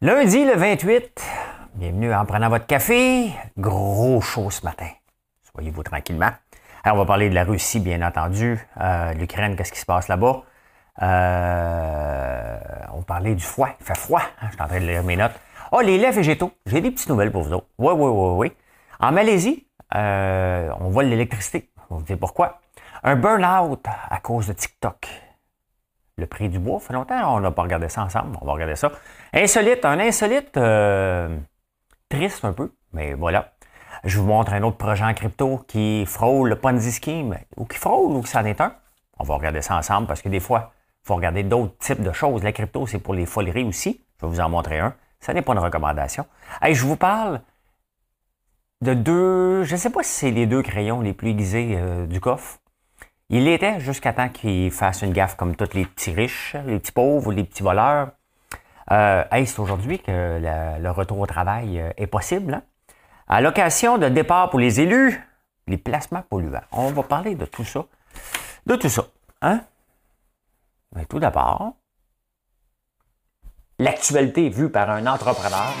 Lundi le 28, bienvenue en prenant votre café. Gros chaud ce matin. Soyez-vous tranquillement. On va parler de la Russie, bien entendu. Euh, L'Ukraine, qu'est-ce qui se passe là-bas? Euh, on parlait du froid. Il fait froid. Hein? Je suis en train de lire mes notes. Oh, les laits végétaux. J'ai des petites nouvelles pour vous autres. Oui, oui, oui, oui. En Malaisie, euh, on voit l'électricité. On vous dit pourquoi. Un burn-out à cause de TikTok. Le prix du bois, ça fait longtemps, on n'a pas regardé ça ensemble. On va regarder ça. Insolite, un insolite euh, triste un peu, mais voilà. Je vous montre un autre projet en crypto qui frôle le Ponzi Scheme, ou qui frôle, ou qui c'en est un. On va regarder ça ensemble parce que des fois, il faut regarder d'autres types de choses. La crypto, c'est pour les foleries aussi. Je vais vous en montrer un. Ça n'est pas une recommandation. Hey, je vous parle de deux, je ne sais pas si c'est les deux crayons les plus aiguisés euh, du coffre. Il l'était jusqu'à temps qu'il fasse une gaffe comme tous les petits riches, les petits pauvres, les petits voleurs. Euh, hey, c'est aujourd'hui que le retour au travail euh, est possible. Hein? Allocation de départ pour les élus, les placements polluants. On va parler de tout ça. De tout ça. Hein? Tout d'abord, l'actualité vue par un entrepreneur.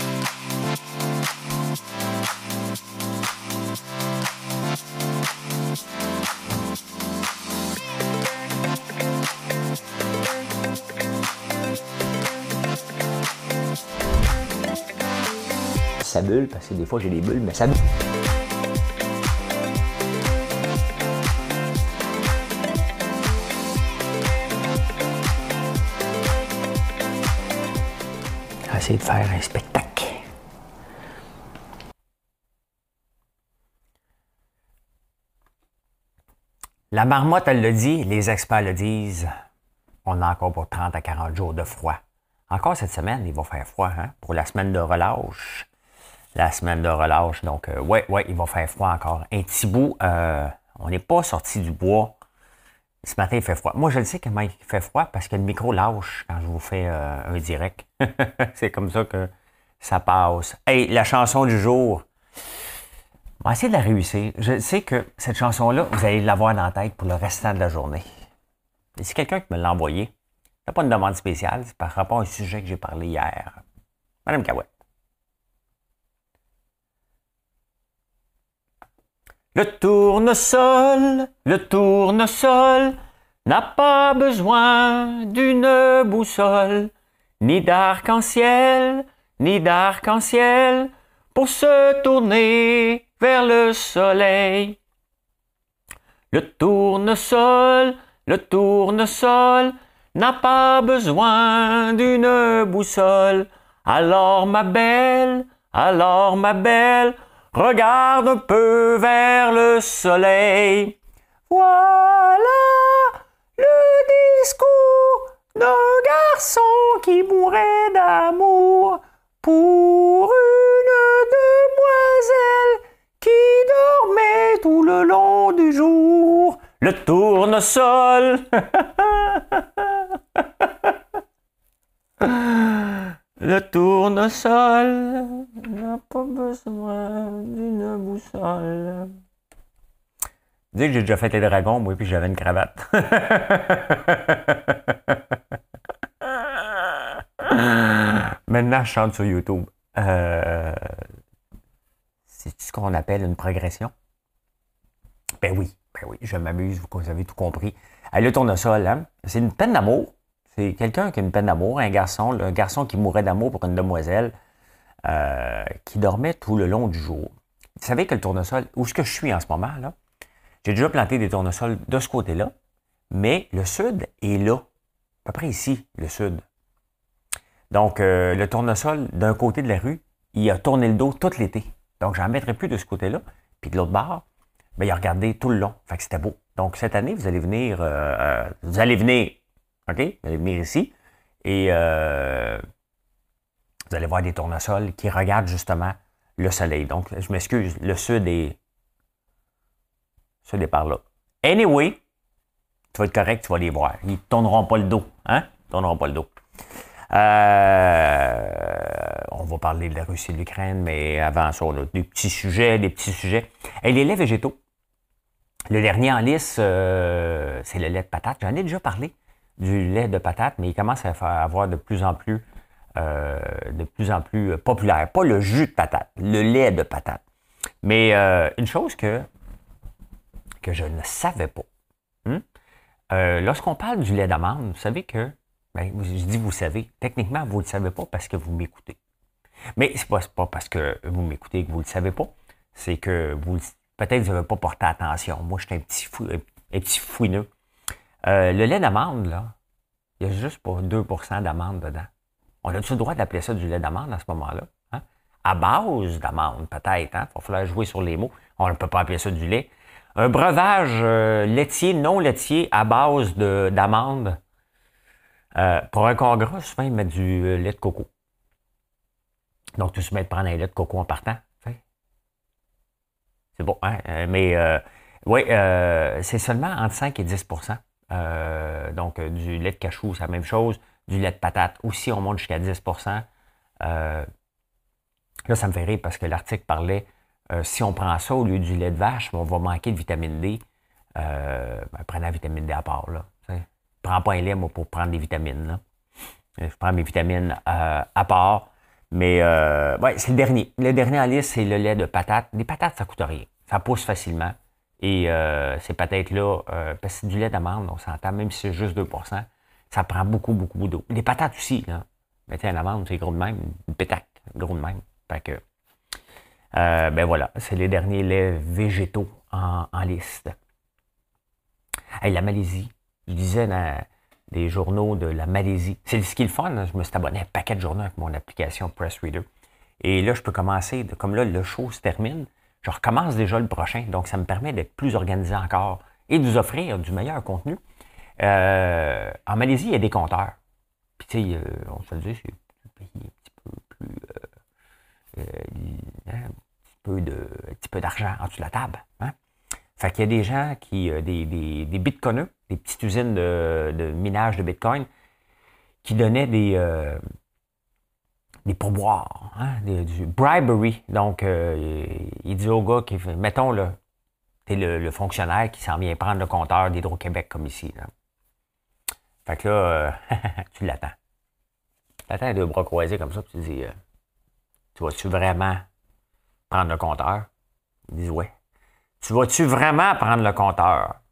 Bulle, parce que des fois j'ai des bulles, mais ça bulle. essayer de faire un spectacle. La marmotte, elle le dit, les experts le disent. On a encore pour 30 à 40 jours de froid. Encore cette semaine, il va faire froid, hein? Pour la semaine de relâche la semaine de relâche. Donc, euh, ouais, ouais, il va faire froid encore. Un petit bout, euh, on n'est pas sorti du bois. Ce matin, il fait froid. Moi, je le sais comment il fait froid parce que le micro lâche quand je vous fais euh, un direct. C'est comme ça que ça passe. Hey, la chanson du jour. On va essayer de la réussir. Je sais que cette chanson-là, vous allez l'avoir dans la tête pour le restant de la journée. C'est quelqu'un qui me l'a envoyé. Ce pas une demande spéciale, c'est par rapport au sujet que j'ai parlé hier. Madame Cahouette. Le tournesol, le tournesol n'a pas besoin d'une boussole, ni d'arc-en-ciel, ni d'arc-en-ciel pour se tourner vers le soleil. Le tournesol, le tournesol n'a pas besoin d'une boussole. Alors ma belle, alors ma belle, Regarde un peu vers le soleil. Voilà le discours d'un garçon qui mourait d'amour pour une demoiselle qui dormait tout le long du jour. Le tournesol. Le tournesol n'a pas besoin d'une boussole. Dis que j'ai déjà fait les dragons, moi, puis j'avais une cravate. Maintenant, je chante sur YouTube. Euh, c'est ce qu'on appelle une progression? Ben oui, ben oui, je m'amuse, vous avez tout compris. le tournesol, hein? c'est une peine d'amour. C'est quelqu'un qui a une peine d'amour, un garçon, un garçon qui mourait d'amour pour une demoiselle euh, qui dormait tout le long du jour. Vous savez que le tournesol, où est-ce que je suis en ce moment, là? J'ai déjà planté des tournesols de ce côté-là, mais le sud est là, à peu près ici, le sud. Donc, euh, le tournesol, d'un côté de la rue, il a tourné le dos tout l'été. Donc, j'en mettrai plus de ce côté-là. Puis de l'autre bord, ben, il a regardé tout le long. Fait que c'était beau. Donc, cette année, vous allez venir, euh, vous allez venir OK? Vous allez venir ici et euh, vous allez voir des tournesols qui regardent justement le soleil. Donc, je m'excuse, le sud est. Sud est par là. Anyway, tu vas être correct, tu vas les voir. Ils ne tourneront pas le dos. Hein? Tourneront pas le dos. Euh, on va parler de la Russie et de l'Ukraine, mais avant ça, on a des petits sujets, des petits sujets. Et les laits végétaux. Le dernier en lice, euh, c'est le lait de patate. J'en ai déjà parlé du lait de patate, mais il commence à avoir de plus en plus euh, de plus en plus populaire. Pas le jus de patate, le lait de patate. Mais euh, une chose que, je ne savais pas. Hmm? Lorsqu'on parle du lait d'amande, vous savez que, ben, je dis vous savez, techniquement, vous ne le savez pas parce que vous m'écoutez. Mais ce n'est pas, parce que vous m'écoutez que vous ne le savez pas, c'est que vous peut-être vous n'avez pas porté attention. Moi, je suis un petit, fou, un petit fouineux. Le lait d'amande, là, il y a juste pour 2% d'amande dedans. On a-tu le droit d'appeler ça du lait d'amande à ce moment-là? Hein? À base d'amande, peut-être. Hein? Il va falloir jouer sur les mots. On ne peut pas appeler ça du lait. Un breuvage euh, laitier, non laitier, à base d'amande. Euh, pour un congres, souvent, ils mettent du euh, lait de coco. Donc, tu se mets de prendre un lait de coco en partant. C'est bon, hein? Mais oui, c'est seulement entre 5 et 10 euh, donc, euh, du lait de cachou, c'est la même chose. Du lait de patate aussi, on monte jusqu'à 10% euh, Là, ça me fait rire parce que l'article parlait si on prend ça au lieu du lait de vache, on va manquer de vitamine D. Ben, prenez la vitamine D à part. Là, ne prends pas un lait pour prendre des vitamines. Je prends mes vitamines à part. Mais ouais, c'est le dernier. Le dernier en liste, c'est le lait de patate. Des patates, ça coûte rien. Ça pousse facilement. Et euh, ces patates-là, euh, parce que c'est du lait d'amande, on s'entend, même si c'est juste 2% ça prend beaucoup, beaucoup d'eau. Les patates aussi, là. Mais tiens, l'amande, c'est gros de même. Une pétac, gros de même. Fait que, euh, ben voilà, c'est les derniers laits végétaux en, liste. Hey, la Malaisie, je disais dans des journaux de la Malaisie. C'est ce qui est le fun, je me suis abonné à un paquet de journaux avec mon application Press Reader. Et là, je peux commencer, comme là, le show se termine, je recommence déjà le prochain, donc ça me permet d'être plus organisé encore et de vous offrir du meilleur contenu. Euh, en Malaisie, il y a des compteurs. Puis, tu sais, euh, on se le dit, c'est un pays un petit peu plus. Euh, hein, un petit peu d'argent en dessous de la table. Hein? Fait qu'il y a des gens qui, des, des, des des petites usines de, de, minage de bitcoin, qui donnaient des, des pourboires, hein, du bribery. Donc, euh, il dit au gars, qui, mettons, là, t'es le, le, fonctionnaire qui s'en vient prendre le compteur d'Hydro-Québec comme ici. Fait que là, euh, tu l'attends. Tu l'attends deux bras croisés comme ça, puis tu dis, euh, tu vas-tu vraiment prendre le compteur? Il dit, ouais. Tu vas-tu vraiment prendre le compteur?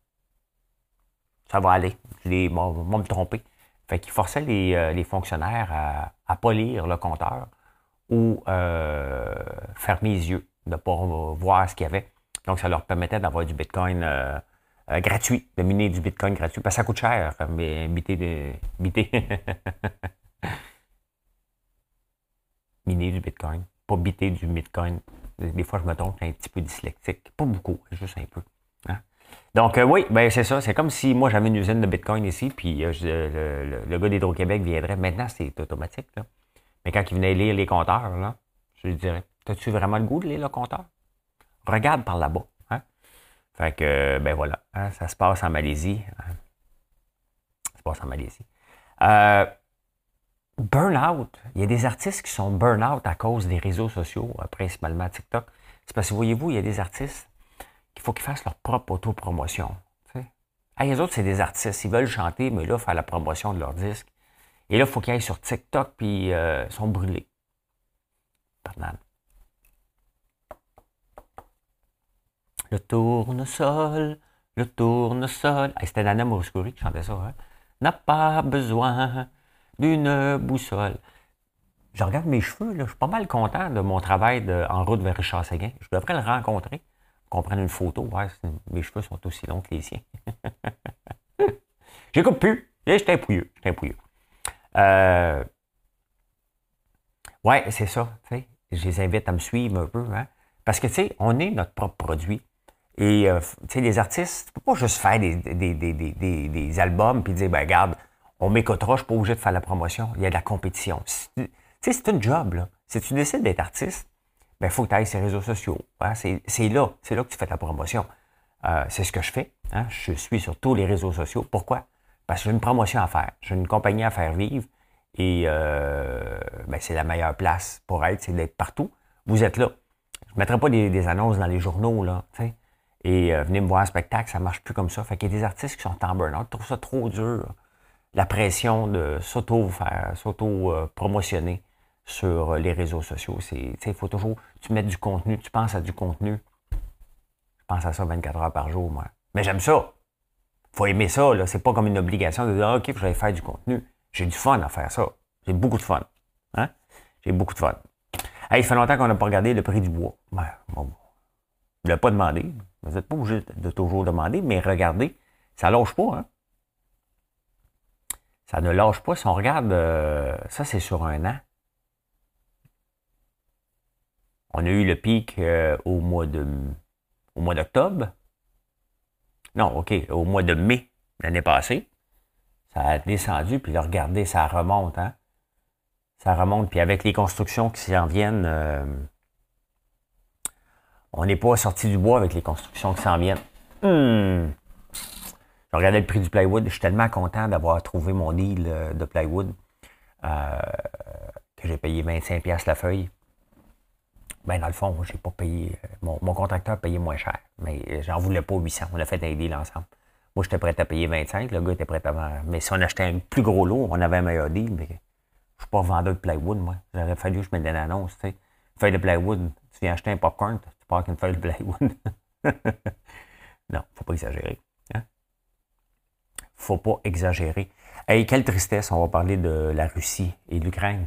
Ça va aller. Je vais me tromper. Fait qu'il forçait les, euh, les fonctionnaires à, à pas lire le compteur ou euh, fermer les yeux, de ne pas voir ce qu'il y avait. Donc, ça leur permettait d'avoir du Bitcoin euh, euh, gratuit, de miner du Bitcoin gratuit. Parce que ça coûte cher, mais biter de. Miner du Bitcoin. Pas biter du Bitcoin. Des fois, je me trompe, un petit peu dyslexique. Pas beaucoup, juste un peu. Donc, euh, oui, ben c'est ça. C'est comme si moi, j'avais une usine de Bitcoin ici, puis euh, le, gars d'Hydro-Québec viendrait. Maintenant, c'est automatique. Là. Mais quand il venait lire les compteurs, là, je lui dirais T'as-tu vraiment le goût de lire le compteur? Regarde par là-bas. Hein? Fait que, ben voilà, hein, ça se passe en Malaisie. Hein. Ça se passe en Malaisie. Euh, burn-out. Il y a des artistes qui sont burn-out à cause des réseaux sociaux, principalement TikTok. C'est parce que, voyez-vous, il y a des artistes il faut qu'ils fassent leur propre autopromotion. Ah, les autres, c'est des artistes. Ils veulent chanter, mais là, faire la promotion de leur disque. Et là, il faut qu'ils aillent sur TikTok, puis euh, ils sont brûlés. Pardon. Le tournesol, le tournesol. Ah, C'était Nana Mouskouri qui chantait ça. Hein? N'a pas besoin d'une boussole. Je regarde mes cheveux, là, je suis pas mal content de mon travail en route vers Richard Séguin. Je devrais le rencontrer qu'on prenne une photo. Ouais, mes cheveux sont aussi longs que les siens. J'écoute plus. J'étais pouilleux. J'étais pouilleux. Euh, ouais, c'est ça. Je les invite à me suivre un peu. Hein? Parce que, tu sais, on est notre propre produit. Et, euh, tu sais, les artistes, tu peux pas juste faire des, des, des, des albums puis dire, ben, regarde, on m'écoutera, je suis pas obligé de faire la promotion. Il y a de la compétition. Tu sais, c'est un job, là. Si tu décides d'être artiste, il ben, faut que tu ailles sur les réseaux sociaux. Hein. C'est là, c'est là que tu fais ta promotion. Euh, c'est ce que je fais. Hein. Je suis sur tous les réseaux sociaux. Pourquoi? Parce que j'ai une promotion à faire. J'ai une compagnie à faire vivre. Et euh, ben, c'est la meilleure place pour être, c'est d'être partout. Vous êtes là. Je ne mettrai pas des, annonces dans les journaux, là. Et euh, venez me voir un spectacle, ça ne marche plus comme ça. Fait qu'il y a des artistes qui sont en burn-out, trouvent ça trop dur. la pression de s'auto-promotionner sur les réseaux sociaux. Il faut toujours, tu mets du contenu, tu penses à du contenu. Je pense à ça 24 heures par jour, moi. Mais j'aime ça. faut aimer ça. Là. C'est pas comme une obligation de dire, OK, je vais faire du contenu. J'ai du fun à faire ça. J'ai beaucoup de fun. Hein? J'ai beaucoup de fun. il fait longtemps qu'on n'a pas regardé le prix du bois. Ouais, bon, ne l'avez pas demandé. Vous n'êtes pas obligé de toujours demander, mais regardez, ça lâche pas. Hein? Ça ne lâche pas. Si on regarde, euh, ça c'est sur un an. On a eu le pic euh, au mois d'octobre. Non, OK, au mois de mai l'année passée. Ça a descendu, puis là, regardez, ça remonte, hein? Ça remonte, puis avec les constructions qui s'en viennent, euh, on n'est pas sorti du bois avec les constructions qui s'en viennent. Hmm. Je regardais le prix du plywood. Je suis tellement content d'avoir trouvé mon deal euh, de plywood que j'ai payé 25$ la feuille. Ben, dans le fond, j'ai pas payé. Mon, mon, contracteur a payé moins cher. Mais j'en voulais pas 800. On a fait un deal ensemble. Moi, j'étais prêt à payer 25. Le gars était prêt à. Mais si on achetait un plus gros lot, on avait un meilleur deal. Mais je suis pas vendeur de plywood, moi. J'aurais fallu que je mette une annonce, tu. Feuille de plywood, tu viens acheter un popcorn, tu pars avec une feuille de plywood. non, faut pas exagérer. Hein? Faut pas exagérer. Hey, quelle tristesse, on va parler de la Russie et de l'Ukraine.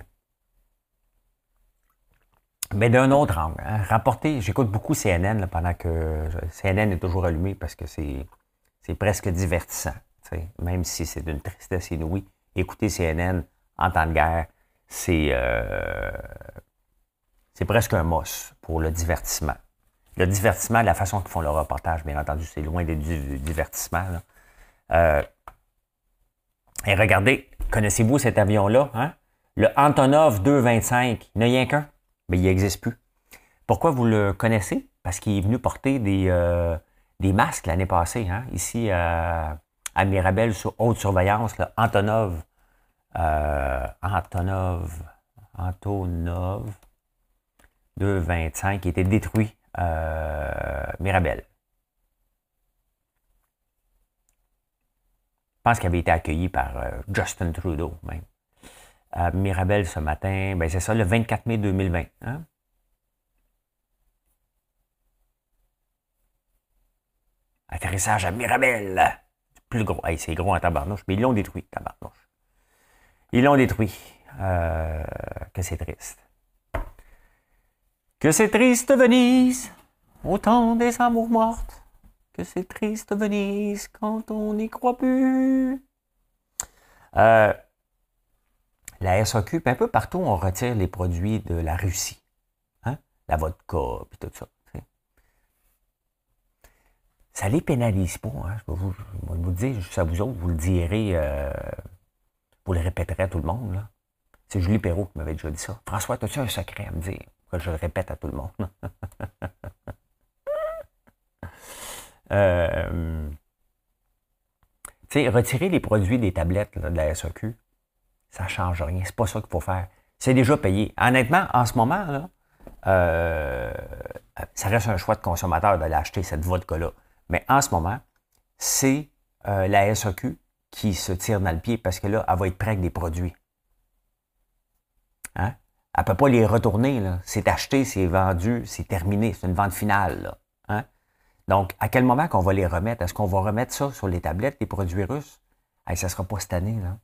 Mais d'un autre angle, hein? rapporter, j'écoute beaucoup CNN pendant que CNN est toujours allumé parce que c'est, c'est presque divertissant. Même si c'est d'une tristesse inouïe, écouter CNN en temps de guerre, c'est, euh, c'est presque un mos pour le divertissement. Le divertissement, la façon qu'ils font le reportage, bien entendu, c'est loin du divertissement. Euh, et regardez, connaissez-vous cet avion-là? Hein? Le Antonov 225, il n'y a rien qu'un, mais il n'existe plus. Pourquoi vous le connaissez? Parce qu'il est venu porter des, euh, des masques l'année passée, hein? ici à Mirabel, sur haute surveillance, le Antonov euh, Antonov, Antonov 225 qui était détruit euh, Mirabel. Je pense qu'il avait été accueilli par Justin Trudeau même. À Mirabel ce matin, ben c'est ça, le 24 mai 2020. Hein? Atterrissage à Mirabel. Plus gros. c'est gros en tabarnouche, mais ils l'ont détruit, tabarnouche. Ils l'ont détruit. Euh, que c'est triste. Que c'est triste Venise, autant des amours mortes. Que c'est triste Venise quand on n'y croit plus. Euh, la SAQ, un peu partout, on retire les produits de la Russie. Hein? La vodka, puis tout ça. Ça les pénalise pas. Hein? Je vais vous, vous, dire, à vous autres, vous le direz. Euh, vous le répéterez à tout le monde. C'est Julie Perrault qui m'avait déjà dit ça. François, as-tu un secret à me dire? Que je le répète à tout le monde. euh, retirer les produits des tablettes de la SAQ, ça ne change rien. C'est pas ça qu'il faut faire. C'est déjà payé. Honnêtement, en ce moment, euh, ça reste un choix de consommateur d'aller acheter cette vodka-là. Mais en ce moment, c'est euh, la SAQ qui se tire dans le pied parce que là, elle va être prête avec des produits. Hein? Elle ne peut pas les retourner. C'est acheté, c'est vendu, c'est terminé. C'est une vente finale. Hein? Donc, à quel moment qu'on va les remettre? Est-ce qu'on va remettre ça sur les tablettes, les produits russes? ça ne sera pas cette année. Là.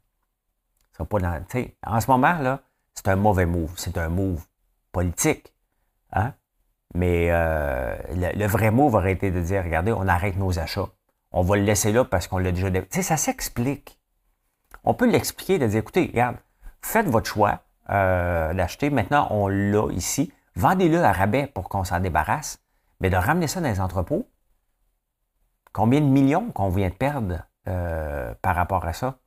Pas dans, en ce moment, là, c'est un mauvais move. C'est un move politique. Hein? Mais euh, le, le, vrai move aurait été de dire, regardez, on arrête nos achats on va le laisser là parce qu'on l'a déjà... Tu sais, ça s'explique. On peut l'expliquer, de dire, écoutez, regarde, faites votre choix euh, d'acheter. Maintenant, on l'a ici. Vendez-le à rabais pour qu'on s'en débarrasse. Mais de ramener ça dans les entrepôts, combien de millions qu'on vient de perdre euh, par rapport à ça?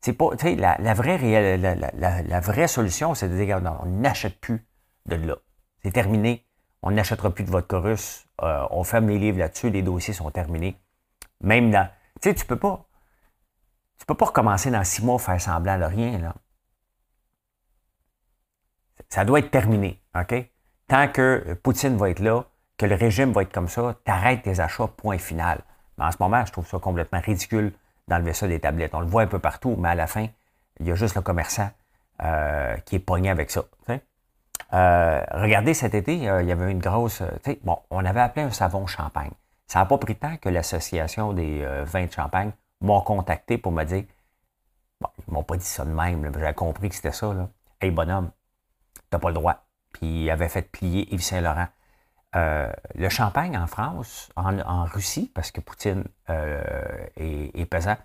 C'est pas, la, vraie, solution, c'est de dire, on n'achète plus de là. C'est terminé. On n'achètera plus de votre russe euh, on ferme les livres là-dessus, les dossiers sont terminés. Même dans. Tu sais, tu peux pas. Tu peux pas recommencer dans six mois faire semblant de rien, là. Ça doit être terminé, OK? Tant que Poutine va être là, que le régime va être comme ça, t'arrêtes tes achats, point final. Mais en ce moment, je trouve ça complètement ridicule d'enlever ça des tablettes. On le voit un peu partout, mais à la fin, il y a juste le commerçant euh, qui est pogné avec ça. Euh, regardez, cet été, il y avait une grosse... bon, on avait appelé un savon champagne. Ça n'a pas pris tant que l'association des vins de champagne m'ont contacté pour me dire... Bon, ils m'ont pas dit ça de même, j'avais compris que c'était ça. Là. Hey, bonhomme, t'as pas le droit. Puis il avait fait plier Yves Saint-Laurent. Euh, le champagne en France, en, Russie, parce que Poutine euh, est, pesant,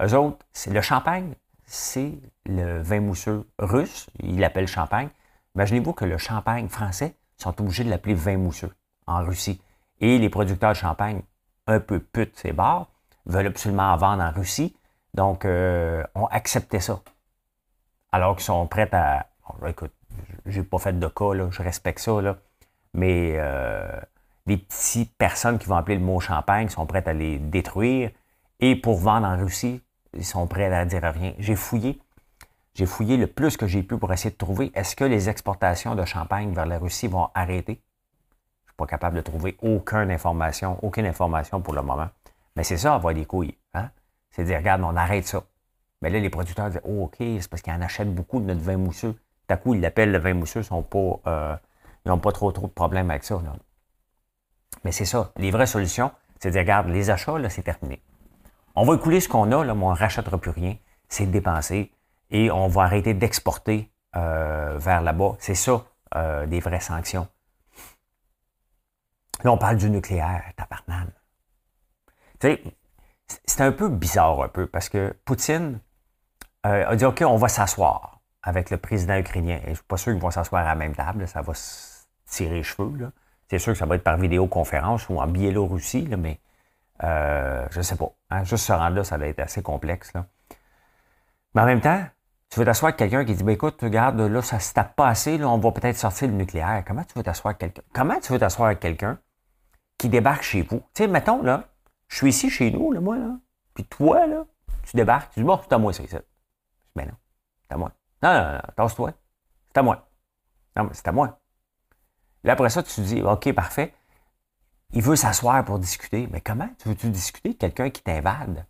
eux autres, le champagne, c'est le vin mousseux russe, ils l'appellent champagne. Imaginez-vous que le champagne français sont obligés de l'appeler vin mousseux en Russie. Et les producteurs de champagne, un peu putes, ces bars, veulent absolument en vendre en Russie, donc euh, ont accepté ça. Alors qu'ils sont prêts à. Écoute, j'ai pas fait de cas, je respecte ça, mais euh, les petites personnes qui vont appeler le mot champagne sont prêtes à les détruire. Et pour vendre en Russie, ils sont prêts à dire rien. J'ai fouillé. J'ai fouillé le plus que j'ai pu pour essayer de trouver est-ce que les exportations de champagne vers la Russie vont arrêter? Je ne suis pas capable de trouver aucune information, aucune information pour le moment. Mais c'est ça, avoir des couilles. Hein? C'est dire, regarde, on arrête ça. Mais là, les producteurs disent, oh, OK, c'est parce qu'ils en achètent beaucoup de notre vin mousseux. D'un coup, ils l'appellent le vin mousseux, ils ne sont pas euh, ils n'ont pas trop, trop de problèmes avec ça. Mais c'est ça. Les vraies solutions, c'est de dire, regarde, les achats, là, c'est terminé. On va écouler ce qu'on a, là, mais on ne rachètera plus rien. C'est dépenser. Et on va arrêter d'exporter euh, vers là-bas. C'est ça, euh, des vraies sanctions. Là, on parle du nucléaire, tabarnane. Tu sais, c'est un peu bizarre, un peu, parce que Poutine euh, a dit, OK, on va s'asseoir avec le président ukrainien. Et je ne suis pas sûr qu'ils vont s'asseoir à la même table. Ça va tirer les cheveux. C'est sûr que ça va être par vidéoconférence ou en Biélorussie, mais euh, je ne sais pas. Hein. Juste ce rendre-là, ça va être assez complexe. Mais en même temps, tu veux t'asseoir avec quelqu'un qui dit ben, écoute, regarde, là, ça se tape pas assez, là, on va peut-être sortir le nucléaire. Comment tu veux t'asseoir avec quelqu'un? Comment tu veux t'asseoir avec quelqu'un qui débarque chez vous? Tu sais, mettons, là, je suis ici chez nous, là, moi, là, puis toi, là, tu débarques, tu dis bon, c'est à moi, c'est ça. Ben non, c'est à moi. Non, non, non, tasse-toi. C'est à moi. Non, mais c'est à moi. Là, après ça, tu dis, OK, parfait. Il veut s'asseoir pour discuter. Mais comment tu veux-tu discuter avec quelqu'un qui t'invade?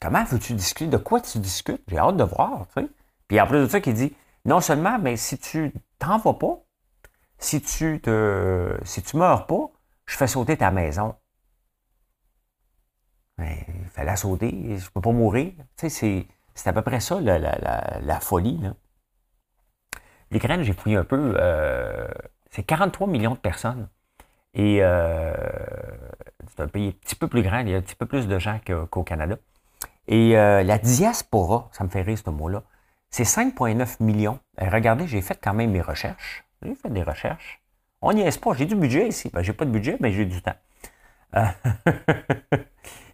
Comment veux-tu discuter? De quoi tu discutes? J'ai hâte de voir. Puis en plus de ça, il dit, non seulement, mais si tu t'en vas pas, si tu te, si tu meurs pas, je fais sauter ta maison. Mais il fallait sauter, je peux pas mourir. C'est à peu près ça, la, folie. L'Ukraine, j'ai fouillé un peu, euh, c'est 43 millions de personnes. Et euh, c'est un pays un petit peu plus grand, il y a un petit peu plus de gens qu'au Canada. Et euh, la diaspora, ça me fait rire ce mot-là, c'est 5,9 millions. regardez, j'ai fait quand même mes recherches. J'ai fait des recherches. On n'y est pas. J'ai du budget ici. Ben, j'ai pas de budget, mais j'ai du temps.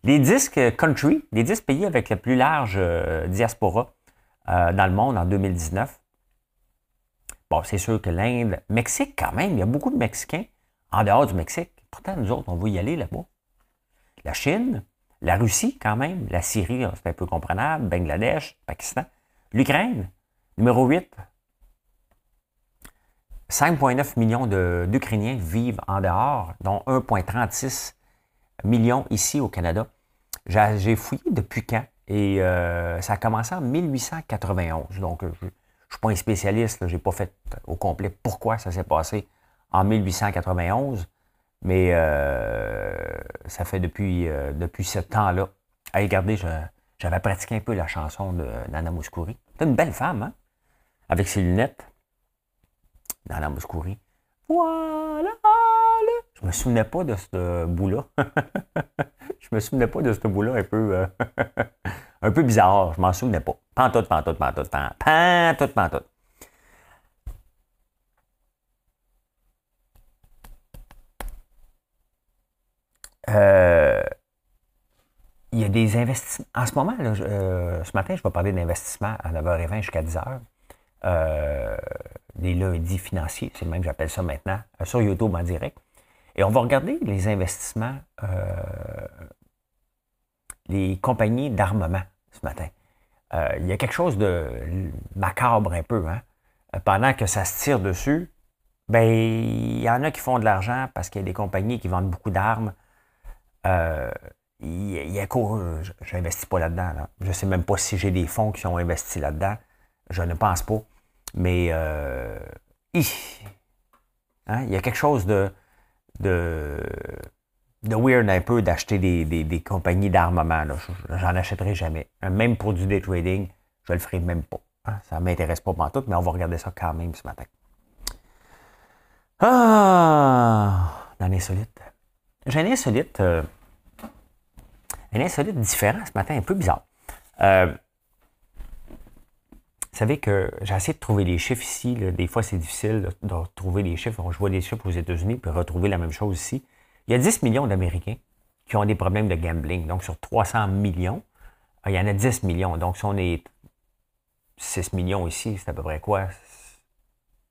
les disques country, les 10 pays avec la plus large diaspora dans le monde en 2019, Bon, c'est sûr que l'Inde, Mexique quand même, il y a beaucoup de Mexicains en dehors du Mexique. Pourtant, nous autres, on veut y aller là-bas. La Chine, la Russie quand même, la Syrie, c'est un peu comprenable, Bangladesh, Pakistan. L'Ukraine, numéro 8. 5,9 millions d'Ukrainiens vivent en dehors, dont 1,36 millions ici au Canada. J'ai fouillé depuis quand? Et euh, ça a commencé en 1891. Donc, je, je ne suis pas un spécialiste, je n'ai pas fait au complet pourquoi ça s'est passé en 1891, mais euh, ça fait depuis, euh, depuis ce temps-là. Allez, regardez, j'avais pratiqué un peu la chanson de Nana Mouskouri. C'est une belle femme, hein? Avec ses lunettes. Nana Mouskouri. Voilà! Je me souvenais pas de ce bout-là. je me souvenais pas de ce bout-là un peu, euh, un peu bizarre. Je m'en souvenais pas. Pantoute, pantoute, pantoute, pantoute, pantoute. Euh, il y a des investissements. En ce moment, euh, ce matin, je vais parler d'investissement à 9h20 jusqu'à 10h. Euh, des lundis financiers, c'est le même que j'appelle ça maintenant, sur YouTube en direct. Et on va regarder les investissements, les compagnies d'armement ce matin. Euh, il y a quelque chose de macabre un peu. Hein? Euh, pendant que ça se tire dessus, ben il y en a qui font de l'argent parce qu'il y a des compagnies qui vendent beaucoup d'armes. Euh, il, y a je n'investis pas là-dedans. Je ne sais même pas si j'ai des fonds qui sont investis là-dedans. Je ne pense pas. Mais hein, il y a quelque chose de, de weird un peu d'acheter des, compagnies d'armement. J'en achèterai jamais. Même pour du day trading, je le ferai même pas. Hein. Ça ne m'intéresse pas tout, mais on va regarder ça quand même ce matin. Ah! Dans l'insolite. J'ai un insolite. Euh, un insolite différent ce matin, un peu bizarre. Euh, vous savez que j'ai essayé de trouver les chiffres ici. Des fois, c'est difficile de, retrouver les chiffres. Je vois des chiffres aux États-Unis, puis retrouver la même chose ici. Il y a 10 millions d'Américains qui ont des problèmes de gambling. Donc, sur 300 millions, il y en a 10 millions. Donc, si on est 6 millions ici, c'est à peu près quoi?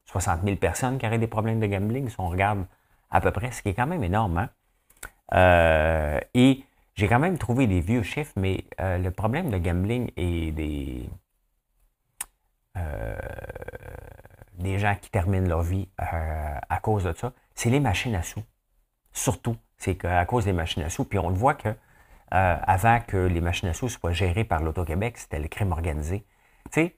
60 000 personnes qui auraient des problèmes de gambling, si on regarde à peu près, ce qui est quand même énorme. Hein? Euh, et j'ai quand même trouvé des vieux chiffres, mais euh, le problème de gambling et des, euh, des gens qui terminent leur vie à cause de ça, c'est les machines à sous. Surtout, c'est qu'à cause des machines à sous, puis on le voit que avant que les machines à sous soient gérées par l'Auto-Québec, c'était le crime organisé. Tu sais,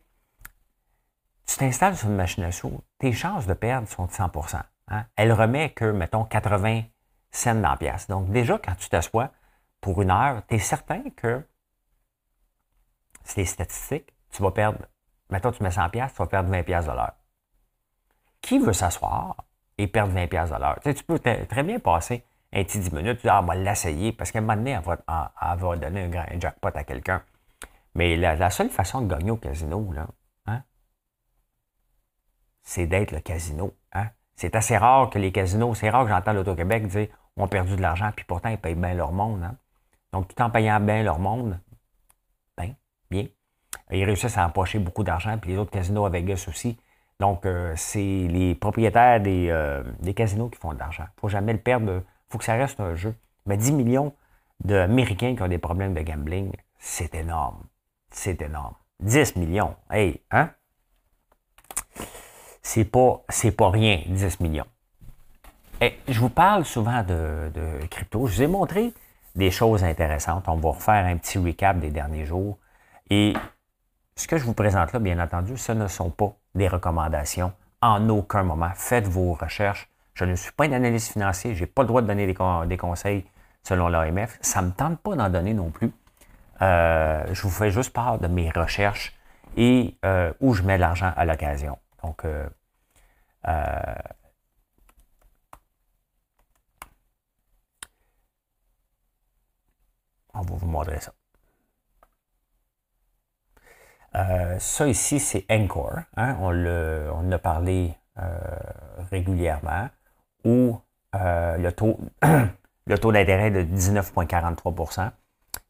tu t'installes sur une machine à sous, tes chances de perdre sont de 100% hein. Elle remet que, mettons, 80 cents dans la pièce. Donc, déjà, quand tu t'assois pour une heure, tu es certain que c'est statistique, tu vas perdre, mettons, tu mets 100 pièces, tu vas perdre 20 pièces de l'heure. Qui veut s'asseoir et perdre 20 pièces de l'heure? Tu, sais, tu peux très bien passer un petit 10 minutes, tu dis, ah, on va l'essayer, parce qu'à un moment donné, elle va, donner un, grand, jackpot à quelqu'un. Mais la, seule façon de gagner au casino, là, hein, c'est d'être le casino. Hein? C'est assez rare que les casinos, c'est rare que j'entends l'Auto-Québec dire ont perdu de l'argent, puis pourtant ils payent bien leur monde. Hein? Donc, tout en payant bien leur monde, bien, bien, ils réussissent à empocher beaucoup d'argent, puis les autres casinos à Vegas aussi. Donc, euh, c'est les propriétaires euh, des, casinos qui font de l'argent. Il ne faut jamais le perdre. Il faut que ça reste un jeu. Mais 10 millions d'Américains qui ont des problèmes de gambling, c'est énorme. C'est énorme. 10 millions. Hey, hein? C'est pas, c'est pas rien, 10 millions. Je vous parle souvent de, de crypto. Je vous ai montré des choses intéressantes. On va refaire un petit recap des derniers jours. Et ce que je vous présente là, bien entendu, ce ne sont pas des recommandations en aucun moment. Faites vos recherches. Je ne suis pas un analyste financier. Je n'ai pas le droit de donner des, conseils selon l'AMF. Ça ne me tente pas d'en donner non plus. Euh, je vous fais juste part de mes recherches et euh, où je mets l'argent à l'occasion. Donc, euh, On va vous montrer ça. Euh, ça ici, c'est Encore. Hein. On, en a parlé euh, régulièrement. Où euh, le taux, le taux d'intérêt de 19,43%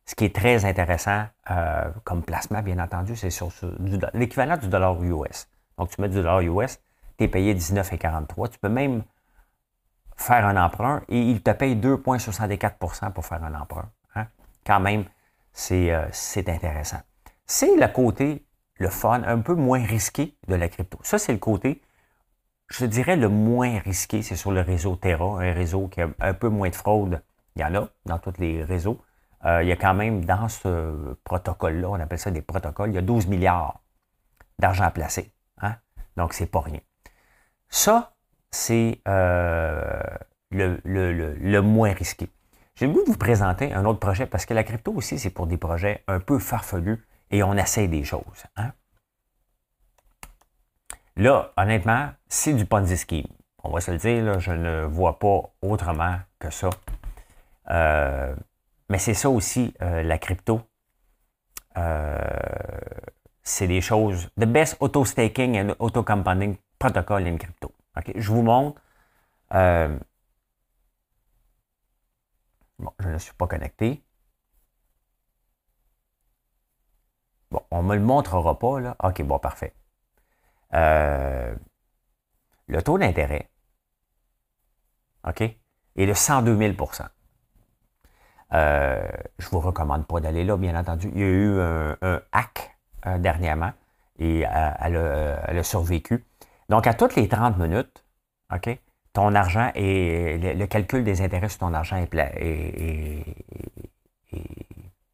Ce qui est très intéressant comme placement, bien entendu, c'est sur, l'équivalent du dollar US. Donc, tu mets du dollar US, tu es payé 19,43. Tu peux même faire un emprunt et il te paye 2,64% pour faire un emprunt quand même, c'est intéressant. C'est le côté, le fun, un peu moins risqué de la crypto. Ça, c'est le côté, je dirais, le moins risqué, c'est sur le réseau Terra, un réseau qui a un peu moins de fraude. Il y en a dans tous les réseaux. Euh, il y a quand même dans ce protocole-là, on appelle ça des protocoles, il y a 12 milliards d'argent placé. Hein? Donc, c'est pas rien. Ça, c'est euh, le, moins risqué. J'ai le goût de vous présenter un autre projet parce que la crypto aussi, c'est pour des projets un peu farfelus et on essaie des choses. Hein. Là, honnêtement, c'est du Ponzi scheme. On va se le dire, je ne vois pas autrement que ça. Euh, mais c'est ça aussi, euh, la crypto. Euh, c'est des choses. The best auto staking and auto compounding protocol in crypto. Je vous montre. Bon, je ne suis pas connecté. Bon, on ne me le montrera pas, là. OK, bon, parfait. Euh, le taux d'intérêt, OK, est de 102 000% euh, Je ne vous recommande pas d'aller là, bien entendu. Il y a eu un, hack euh, dernièrement et elle a, survécu. Donc, à toutes les 30 minutes, OK, ton argent et le, calcul des intérêts sur ton argent est,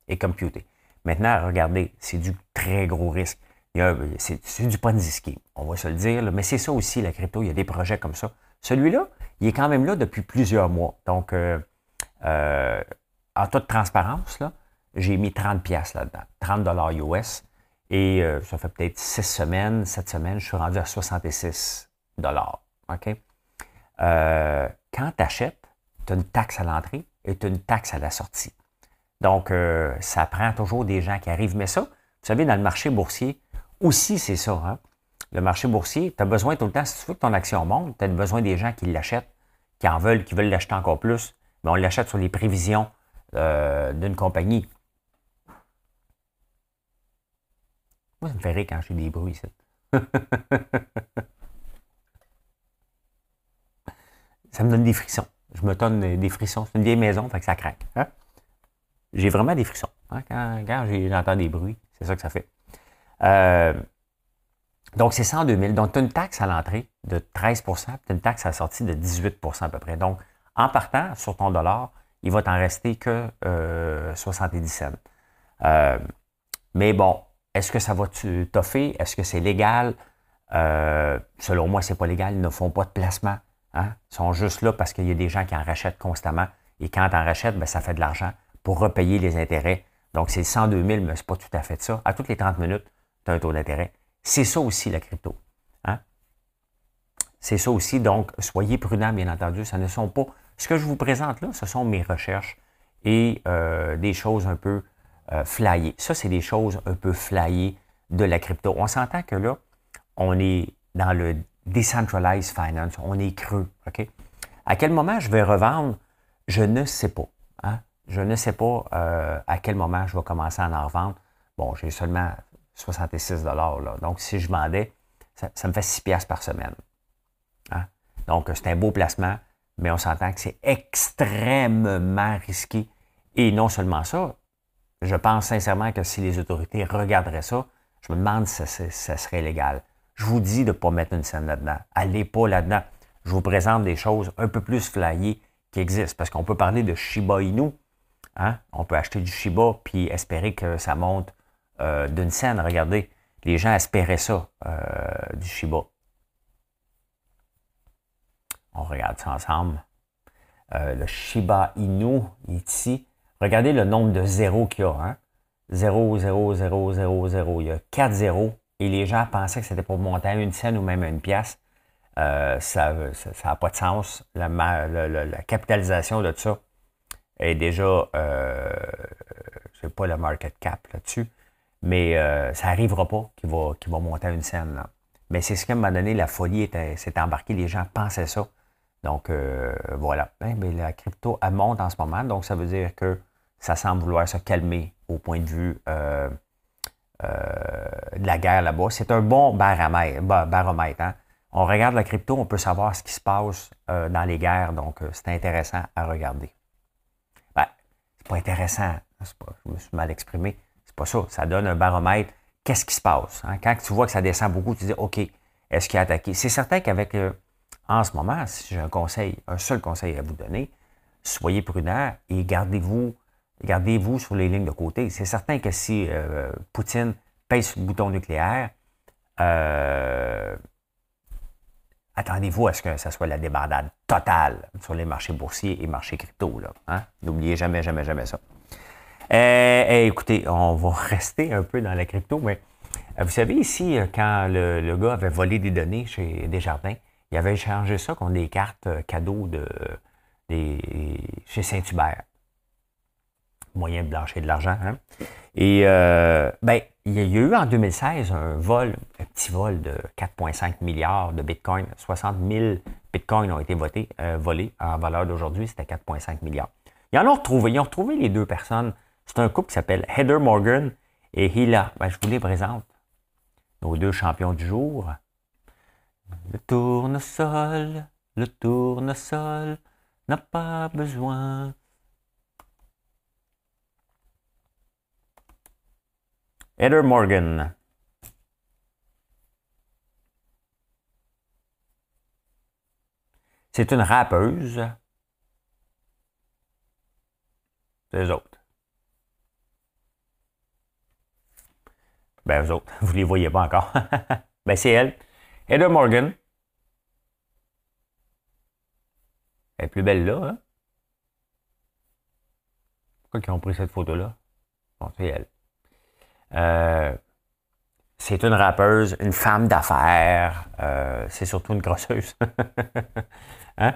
est, computé. Maintenant, regardez, c'est du très gros risque. C'est du Ponzi on va se le dire, mais c'est ça aussi, la crypto, il y a des projets comme ça. Celui-là, il est quand même là depuis plusieurs mois. Donc, euh, euh, en toute transparence, j'ai mis 30 pièces là-dedans, 30 dollars US. Et euh, ça fait peut-être 6 semaines, 7 semaines, je suis rendu à 66 dollars. OK? quand tu achètes, tu as une taxe à l'entrée et tu as une taxe à la sortie. Donc, ça prend toujours des gens qui arrivent. Mais ça, vous savez, dans le marché boursier, aussi, c'est ça. Hein? Le marché boursier, tu as besoin tout le temps, si tu veux que ton action monte, tu as besoin des gens qui l'achètent, qui en veulent, qui veulent l'acheter encore plus. Mais on l'achète sur les prévisions euh, d'une compagnie. Moi, ça me fait rire quand j'ai des bruits, ça. ça me donne des frissons. Je me donne des frissons. C'est une vieille maison, fait que ça craque. Hein? J'ai vraiment des frissons. Hein? Quand, j'entends des bruits, c'est ça que ça fait. Euh, donc, c'est 102 000. Donc, tu as une taxe à l'entrée de 13% tu as une taxe à la sortie de 18% à peu près. Donc, en partant sur ton dollar, il va t'en rester que 70 euh, cents. Euh, mais bon, est-ce que ça va t'offrir? Est-ce que c'est légal? selon moi, c'est pas légal. Ils ne font pas de placement. Hein? Ils sont juste là parce qu'il y a des gens qui en rachètent constamment. Et quand tu en rachètes, ben, ça fait de l'argent pour repayer les intérêts. Donc, c'est 102 000, mais ce n'est pas tout à fait ça. À toutes les 30 minutes, tu as un taux d'intérêt. C'est ça aussi la crypto. Hein? C'est ça aussi, donc soyez prudents, bien entendu. Ce ne sont pas. Ce que je vous présente là, ce sont mes recherches et euh, des choses un peu euh, flyées. Ça, c'est des choses un peu flyées de la crypto. On s'entend que là, on est dans le decentralized finance, on est creux. OK? À quel moment je vais revendre? Je ne sais pas. Hein? Je ne sais pas euh, à quel moment je vais commencer à en revendre. Bon, j'ai seulement 66 là. Donc, si je vendais, ça, me fait 6 piastres par semaine. Hein? Donc, c'est un beau placement, mais on s'entend que c'est extrêmement risqué. Et non seulement ça, je pense sincèrement que si les autorités regarderaient ça, je me demande si ça, serait légal. Je vous dis de ne pas mettre une scène là-dedans. Allez pas là-dedans. Je vous présente des choses un peu plus flyées qui existent. Parce qu'on peut parler de Shiba Inu. Hein? On peut acheter du Shiba puis espérer que ça monte euh, d'une scène. Regardez, les gens espéraient ça, euh, du Shiba. On regarde ça ensemble. Euh, le Shiba Inu ici. Regardez le nombre de zéros qu'il y a. Hein? 0, 0, 0, 0, 0. Il y a 4 zéros. Et les gens pensaient que c'était pour monter à une scène ou même à une pièce. ça n'a pas de sens. La, la, capitalisation de ça est déjà, euh, je sais pas le market cap là-dessus, mais euh, ça n'arrivera pas qu'il va, va monter à une scène. Mais c'est ce qu'à un moment donné, la folie s'est embarquée, les gens pensaient ça. Donc euh, voilà. Ben, la crypto, elle monte en ce moment, donc ça veut dire que ça semble vouloir se calmer au point de vue euh, de la guerre là-bas. C'est un bon baromètre. Hein. On regarde la crypto, on peut savoir ce qui se passe dans les guerres, donc c'est intéressant à regarder. C'est pas intéressant, je me suis mal exprimé pas ça. Ça donne un baromètre. Qu'est-ce qui se passe? Hein? Quand tu vois que ça descend beaucoup, tu dis OK, est-ce qu'il a attaqué? C'est certain qu'avec en ce moment, si j'ai un conseil, un seul conseil à vous donner, soyez prudent et gardez-vous gardez-vous sur les lignes de côté. C'est certain que si euh, Poutine pèse le bouton nucléaire, euh, attendez-vous à ce que ça soit la débandade totale sur les marchés boursiers et marchés crypto. Hein? N'oubliez jamais, jamais, jamais ça. Euh, eh, écoutez, on va rester un peu dans la crypto, mais euh, vous savez ici, euh, quand le, gars avait volé des données chez Desjardins, il avait échangé ça contre des cartes cadeaux de, chez Saint-Hubert. Moyen de blanchir de l'argent. Hein? Et ben, il y a eu en 2016 un vol, un petit vol de 4,5 milliards de Bitcoin. 60 000 Bitcoins ont été votés, volés. En valeur d'aujourd'hui, c'était 4,5 milliards. Ils en ont retrouvé. Ils ont retrouvé les deux personnes c'est un couple qui s'appelle Heather Morgan et Hila. Ben, je vous les présente. Nos deux champions du jour. Le tournesol, le tournesol n'a pas besoin. Heather Morgan. C'est une rappeuse. C'est eux autres. Ben, eux autres, vous ne les voyez pas encore. ben, c'est elle. Heather Morgan. Elle est plus belle là, hein? Pourquoi ils ont pris cette photo-là? C'est elle. Euh, c'est une rappeuse, une femme d'affaires. Euh, c'est surtout une grosseuse. hein?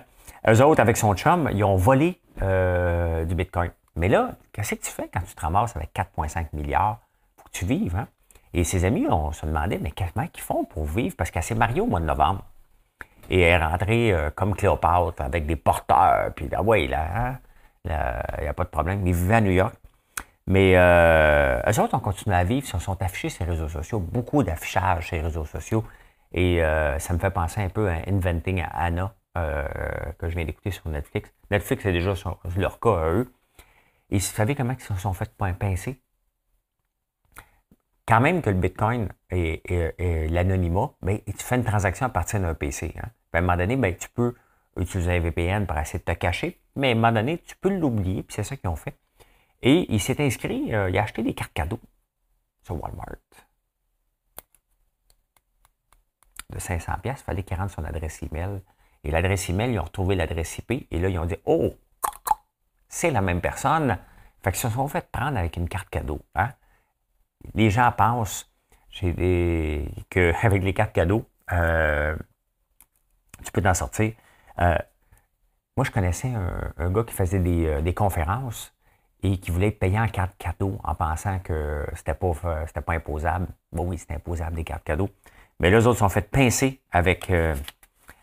Eux autres, avec son chum, ils ont volé euh, du Bitcoin. Mais là, qu'est-ce que tu fais quand tu te ramasses avec 4,5 milliards? Faut que tu vives, hein? Et ses amis, on se demandait, mais comment ils font pour vivre? Parce qu'elle s'est mariée au mois de novembre. Et elle est rentrée comme Cléopâtre avec des porteurs. Puis ah ouais, là, il hein, n'y a pas de problème. Ils vivaient à New York. Mais euh, eux autres ont continué à vivre, ils sont affichés sur les réseaux sociaux, beaucoup d'affichage sur les réseaux sociaux. Et euh, ça me fait penser un peu à Inventing Anna, euh, que je viens d'écouter sur Netflix. Netflix, c'est déjà leur cas à eux. Et vous savez comment ils se sont fait pincer? Quand même que le Bitcoin et, l'anonymat, ben, tu fais une transaction à partir d'un PC. Hein. à un moment donné, ben, tu peux utiliser un VPN pour essayer de te cacher, mais à un moment donné, tu peux l'oublier, puis c'est ça qu'ils ont fait. Et il s'est inscrit, euh, il a acheté des cartes cadeaux sur Walmart. De 500 pièces, il fallait qu'il rentre son adresse email. Et l'adresse email, ils ont retrouvé l'adresse IP. Et là, ils ont dit, oh, c'est la même personne. Fait qu'ils se sont fait prendre avec une carte cadeau. Hein? Les gens pensent qu'avec les cartes cadeaux, euh, tu peux t'en sortir. Euh, moi, je connaissais un, gars qui faisait des, des conférences et qui voulait être payé en carte cadeau en pensant que c'était pas, euh, pas imposable. Bon, oui, c'était imposable des cartes cadeaux. Mais les autres sont fait pincer avec, euh,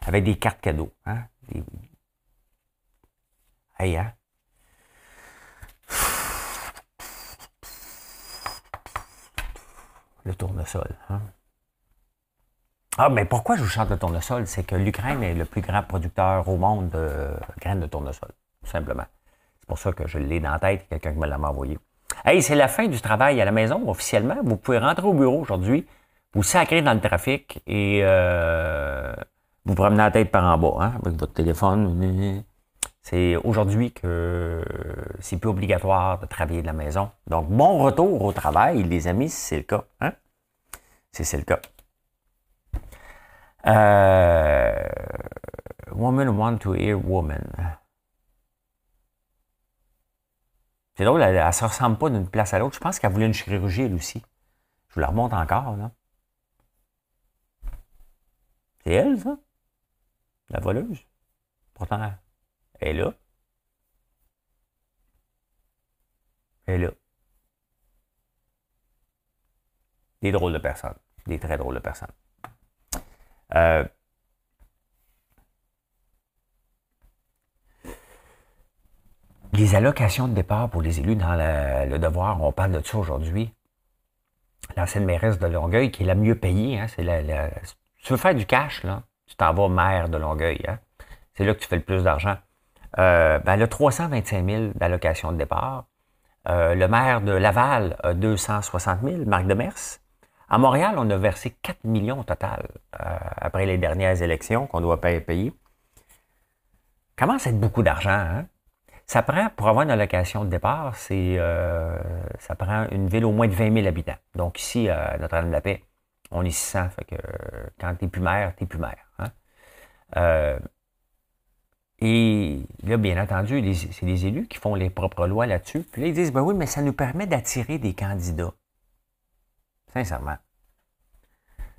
avec des cartes cadeaux. Hein? Hey, hein? Le tournesol. Hein? Ah, mais pourquoi je vous chante le tournesol? C'est que l'Ukraine est le plus grand producteur au monde de graines de tournesol, tout simplement. C'est pour ça que je l'ai dans la tête, quelqu'un qui me l'a envoyé. Hey, c'est la fin du travail à la maison officiellement. Vous pouvez rentrer au bureau aujourd'hui, vous sacrer dans le trafic et euh, vous promener la tête par en bas hein, avec votre téléphone. C'est aujourd'hui que c'est plus obligatoire de travailler de la maison. Donc, bon retour au travail, les amis, si c'est le cas. Hein? Si c'est le cas. Euh, woman want to hear woman. C'est drôle, elle, ne se ressemble pas d'une place à l'autre. Je pense qu'elle voulait une chirurgie, elle aussi. Je vous la remonte encore, là. C'est elle, ça? La voleuse? Pourtant, elle est là. Elle est là. Des drôles de personnes. Des très drôles de personnes. Euh, Les allocations de départ pour les élus dans le, devoir, on parle de ça aujourd'hui. L'ancienne mairesse de Longueuil, qui est la mieux payée, hein, c'est la, tu veux faire du cash, là, tu t'en vas maire de Longueuil. Hein. c'est là que tu fais le plus d'argent. Euh, ben, elle a 325 000 d'allocations de départ. Euh, le maire de Laval a 260 000, Marc Demers. À Montréal, on a versé 4 millions au total euh, après les dernières élections qu'on doit payer. Comment c'est beaucoup d'argent, hein? Ça prend, pour avoir une allocation de départ, c'est euh, ça prend une ville au moins de 20 000 habitants. Donc ici, à Notre-Dame-de-la-Paix, on est 600. Fait que quand tu n'es plus maire, tu n'es plus maire. Hein. Euh, et là, bien entendu, c'est les élus qui font les propres lois là-dessus. Puis là, ils disent, ben oui, mais ça nous permet d'attirer des candidats. Sincèrement.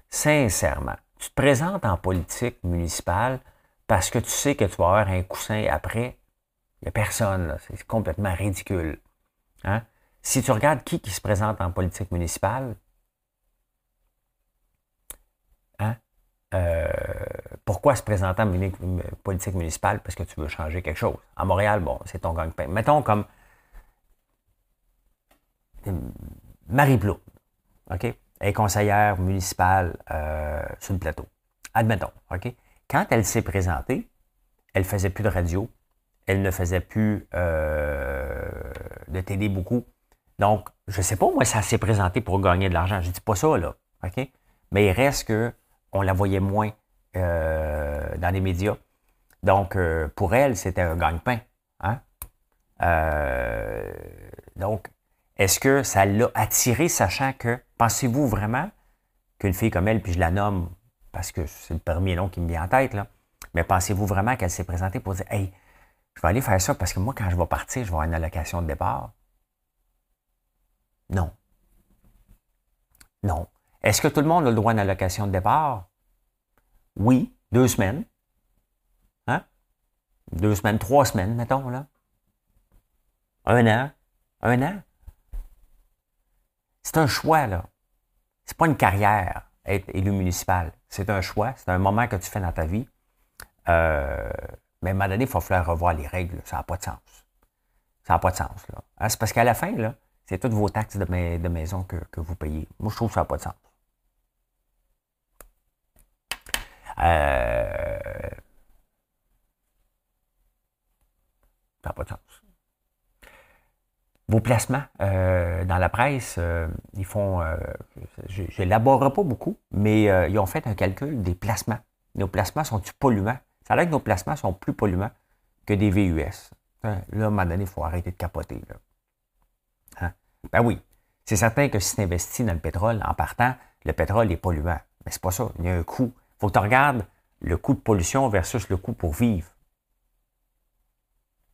Sincèrement. Tu te présentes en politique municipale parce que tu sais que tu vas avoir un coussin après il n'y a personne, c'est complètement ridicule. Hein? Si tu regardes qui, qui se présente en politique municipale, hein? Euh, pourquoi se présenter en politique municipale? Parce que tu veux changer quelque chose. À Montréal, bon, c'est ton gang-pain. Mettons comme Marie Blou, OK? Elle est conseillère municipale euh, sur le plateau. Admettons, OK? Quand elle s'est présentée, elle faisait plus de radio, elle ne faisait plus euh, de télé beaucoup. Donc, je ne sais pas, moi, ça s'est présenté pour gagner de l'argent. Je ne dis pas ça, là. OK? Mais il reste que on la voyait moins euh, dans les médias. Donc, euh, pour elle, c'était un gagne-pain. Hein? donc, est-ce que ça l'a attiré, sachant que Pensez-vous vraiment qu'une fille comme elle, puis je la nomme parce que c'est le premier nom qui me vient en tête, là, mais pensez-vous vraiment qu'elle s'est présentée pour dire Hey, je vais aller faire ça parce que moi, quand je vais partir, je vais avoir une allocation de départ? Non. Non. Est-ce que tout le monde a le droit à une allocation de départ? Oui, deux semaines. Hein? Deux semaines, trois semaines, mettons, là. Un an. Un an. C'est un choix, là. C'est pas une carrière, être élu municipal. C'est un choix, c'est un moment que tu fais dans ta vie. Euh, mais à un moment donné, il va falloir revoir les règles. Ça n'a pas de sens. Ça n'a pas de sens. Là. Hein, c'est parce qu'à la fin, là, c'est toutes vos taxes de, de maison que, vous payez. Moi, je trouve que ça n'a pas de sens. Euh, ça n'a pas de sens. Vos placements euh, dans la presse, euh, ils font, je n'élaborerai pas beaucoup, mais ils ont fait un calcul des placements. Nos placements sont-ils polluants? Ça a l'air que nos placements sont plus polluants que des VUS. Hein, là, à un moment donné, il faut arrêter de capoter. Là. Ben oui. C'est certain que si tu investis dans le pétrole, en partant, le pétrole est polluant. Mais c'est pas ça. Il y a un coût. Il faut que tu regardes le coût de pollution versus le coût pour vivre.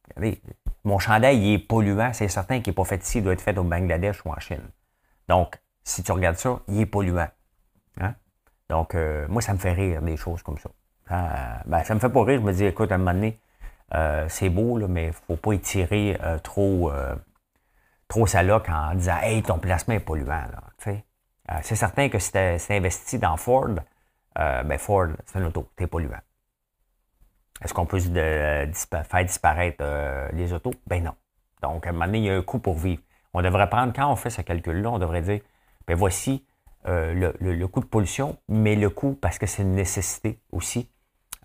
Regardez, mon chandail il est polluant, c'est certain qu'il n'est pas fait ici, il doit être fait au Bangladesh ou en Chine. Donc, si tu regardes ça, il est polluant. Hein? Donc, euh, moi, ça me fait rire des choses comme ça. Euh, ben, ça me fait pas rire, je me dis, écoute, à un moment donné, euh, c'est beau, là, mais il ne faut pas étirer trop trop ça en disant Hey, ton placement est polluant. Euh, c'est certain que si tu investi dans Ford, euh, ben Ford, c'est un auto, c'est polluant. Est-ce qu'on peut faire disparaître euh, les autos? Ben non. Donc, à un moment donné, il y a un coût pour vivre. On devrait prendre, quand on fait ce calcul-là, on devrait dire ben voici le, coût de pollution, mais le coût parce que c'est une nécessité aussi,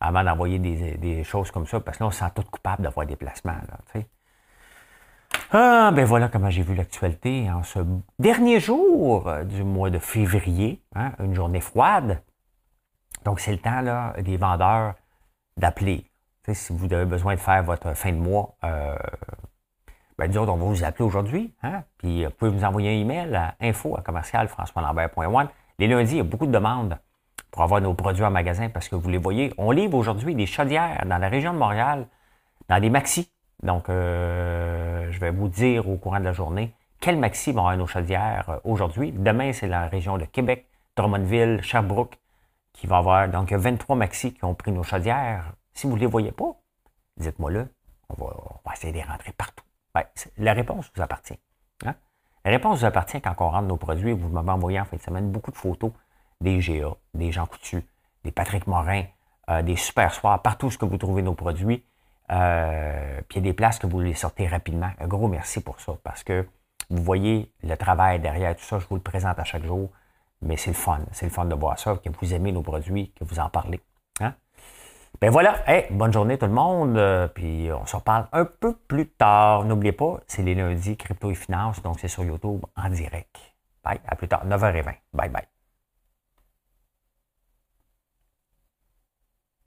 avant d'envoyer des, choses comme ça, parce que là, on se sent tout coupable d'avoir des placements. Ah, ben voilà comment j'ai vu l'actualité en ce dernier jour euh, du mois de février, hein, une journée froide. Donc, c'est le temps là, des vendeurs d'appeler. si vous avez besoin de faire votre fin de mois, euh, ben, on va vous appeler aujourd'hui. Hein, puis, vous pouvez nous envoyer un email à info à Les lundis, il y a beaucoup de demandes pour avoir nos produits en magasin parce que vous les voyez. On livre aujourd'hui des chaudières dans la région de Montréal, dans des maxi. Donc, euh, je vais vous dire au courant de la journée quel maxi vont avoir nos chaudières euh, aujourd'hui. Demain, c'est la région de Québec, Drummondville, Sherbrooke qui va avoir. Donc, il y a 23 maxi qui ont pris nos chaudières. Si vous ne les voyez pas, dites-moi-le. On va, essayer de les rentrer partout. Ben, la réponse vous appartient. Hein? La réponse vous appartient quand on rentre nos produits. Vous m'avez envoyé en fin de semaine beaucoup de photos des GA, des Jean Coutu, des Patrick Morin, euh, des Super Soirs, partout ce que vous trouvez nos produits. Euh, puis il y a des places que vous les sortez rapidement. Un gros merci pour ça, parce que vous voyez le travail derrière tout ça, je vous le présente à chaque jour, mais c'est le fun. C'est le fun de voir ça, que vous aimez nos produits, que vous en parlez. Hein? Ben voilà, bonne journée tout le monde, euh, puis on se reparle un peu plus tard. N'oubliez pas, c'est les lundis crypto et finance, donc c'est sur YouTube en direct. Bye, à plus tard, 9h20. Bye bye.